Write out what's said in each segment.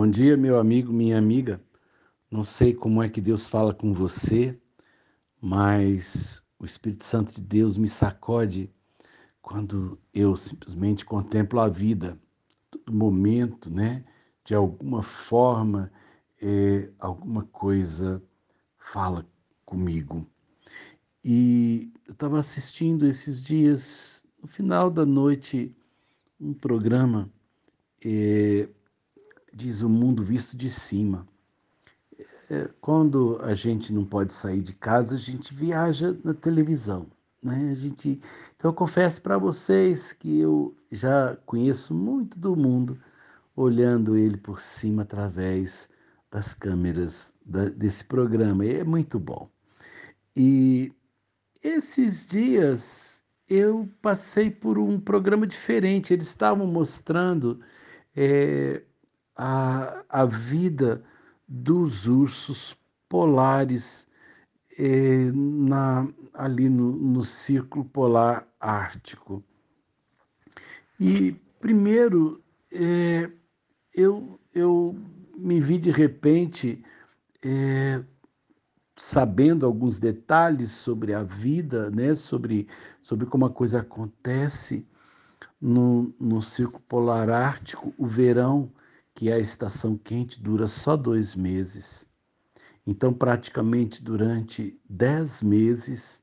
Bom dia, meu amigo, minha amiga. Não sei como é que Deus fala com você, mas o Espírito Santo de Deus me sacode quando eu simplesmente contemplo a vida, todo momento, né? De alguma forma, é, alguma coisa fala comigo. E eu estava assistindo esses dias, no final da noite, um programa é, diz o mundo visto de cima. É, quando a gente não pode sair de casa, a gente viaja na televisão. Né? A gente, então, eu confesso para vocês que eu já conheço muito do mundo olhando ele por cima através das câmeras da, desse programa. E é muito bom. E esses dias eu passei por um programa diferente. Eles estavam mostrando é, a, a vida dos ursos polares é, na, ali no, no Círculo Polar Ártico. E, primeiro, é, eu, eu me vi de repente é, sabendo alguns detalhes sobre a vida, né, sobre, sobre como a coisa acontece no, no Círculo Polar Ártico, o verão que a estação quente, dura só dois meses. Então, praticamente durante dez meses,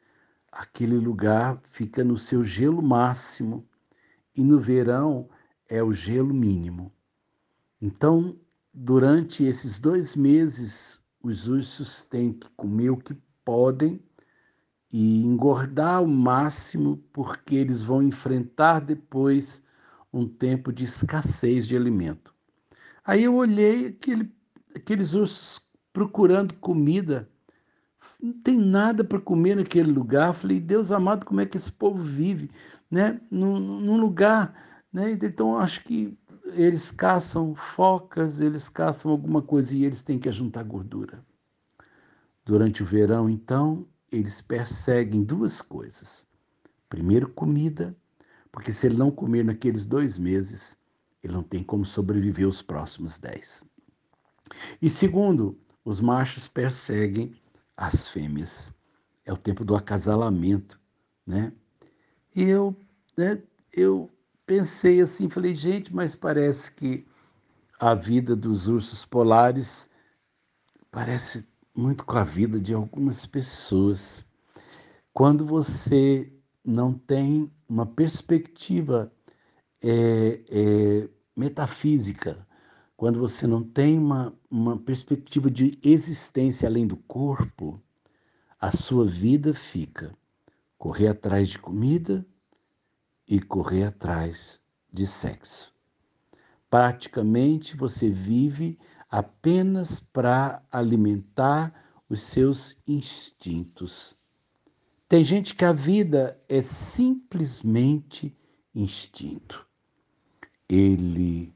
aquele lugar fica no seu gelo máximo e no verão é o gelo mínimo. Então, durante esses dois meses, os ursos têm que comer o que podem e engordar ao máximo, porque eles vão enfrentar depois um tempo de escassez de alimento. Aí eu olhei aquele, aqueles ursos procurando comida. Não tem nada para comer naquele lugar. Falei, Deus amado, como é que esse povo vive, né? Num, num lugar, né? Então acho que eles caçam focas, eles caçam alguma coisa e eles têm que juntar gordura. Durante o verão, então, eles perseguem duas coisas. Primeiro, comida, porque se ele não comer naqueles dois meses, ele não tem como sobreviver os próximos dez. E segundo, os machos perseguem as fêmeas. É o tempo do acasalamento, né? E eu, né, eu pensei assim, falei, gente, mas parece que a vida dos ursos polares parece muito com a vida de algumas pessoas. Quando você não tem uma perspectiva é, é, metafísica, quando você não tem uma, uma perspectiva de existência além do corpo, a sua vida fica correr atrás de comida e correr atrás de sexo. Praticamente você vive apenas para alimentar os seus instintos. Tem gente que a vida é simplesmente instinto ele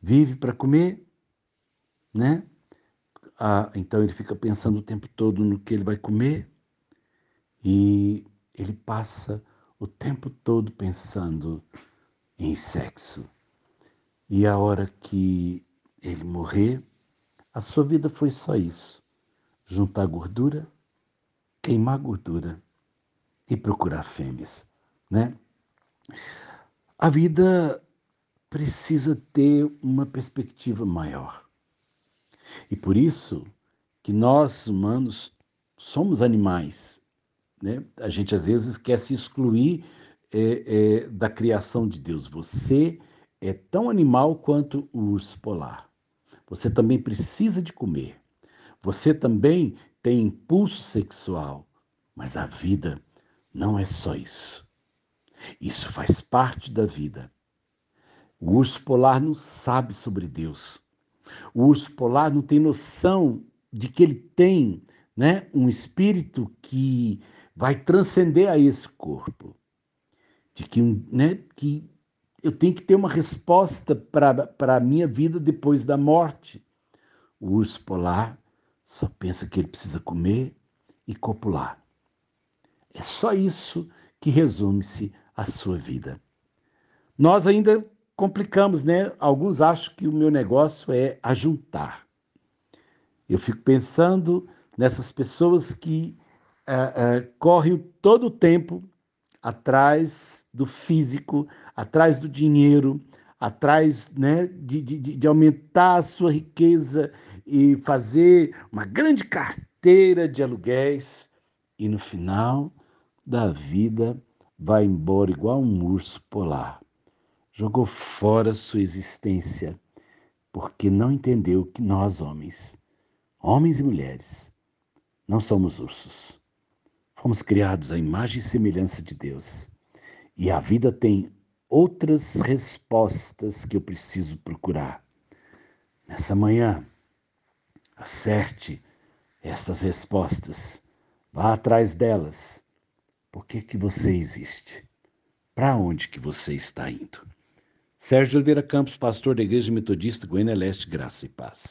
vive para comer, né? Ah, então ele fica pensando o tempo todo no que ele vai comer e ele passa o tempo todo pensando em sexo. E a hora que ele morrer, a sua vida foi só isso: juntar gordura, queimar gordura e procurar fêmeas, né? A vida precisa ter uma perspectiva maior. E por isso que nós humanos somos animais. Né? A gente às vezes quer se excluir é, é, da criação de Deus. Você é tão animal quanto o urso polar. Você também precisa de comer. Você também tem impulso sexual. Mas a vida não é só isso. Isso faz parte da vida. O urso polar não sabe sobre Deus. O urso polar não tem noção de que ele tem né, um espírito que vai transcender a esse corpo. De que, né, que eu tenho que ter uma resposta para a minha vida depois da morte. O urso polar só pensa que ele precisa comer e copular. É só isso que resume-se a sua vida. Nós ainda complicamos, né? Alguns acham que o meu negócio é ajuntar. Eu fico pensando nessas pessoas que uh, uh, correm todo o tempo atrás do físico, atrás do dinheiro, atrás né, de, de, de aumentar a sua riqueza e fazer uma grande carteira de aluguéis e no final da vida vai embora igual um urso polar. Jogou fora sua existência porque não entendeu que nós, homens, homens e mulheres, não somos ursos. Fomos criados à imagem e semelhança de Deus. E a vida tem outras respostas que eu preciso procurar. Nessa manhã, acerte essas respostas. Vá atrás delas. Por que, que você existe? Para onde que você está indo? Sérgio Oliveira Campos, pastor da Igreja Metodista Goiânia Leste, Graça e Paz.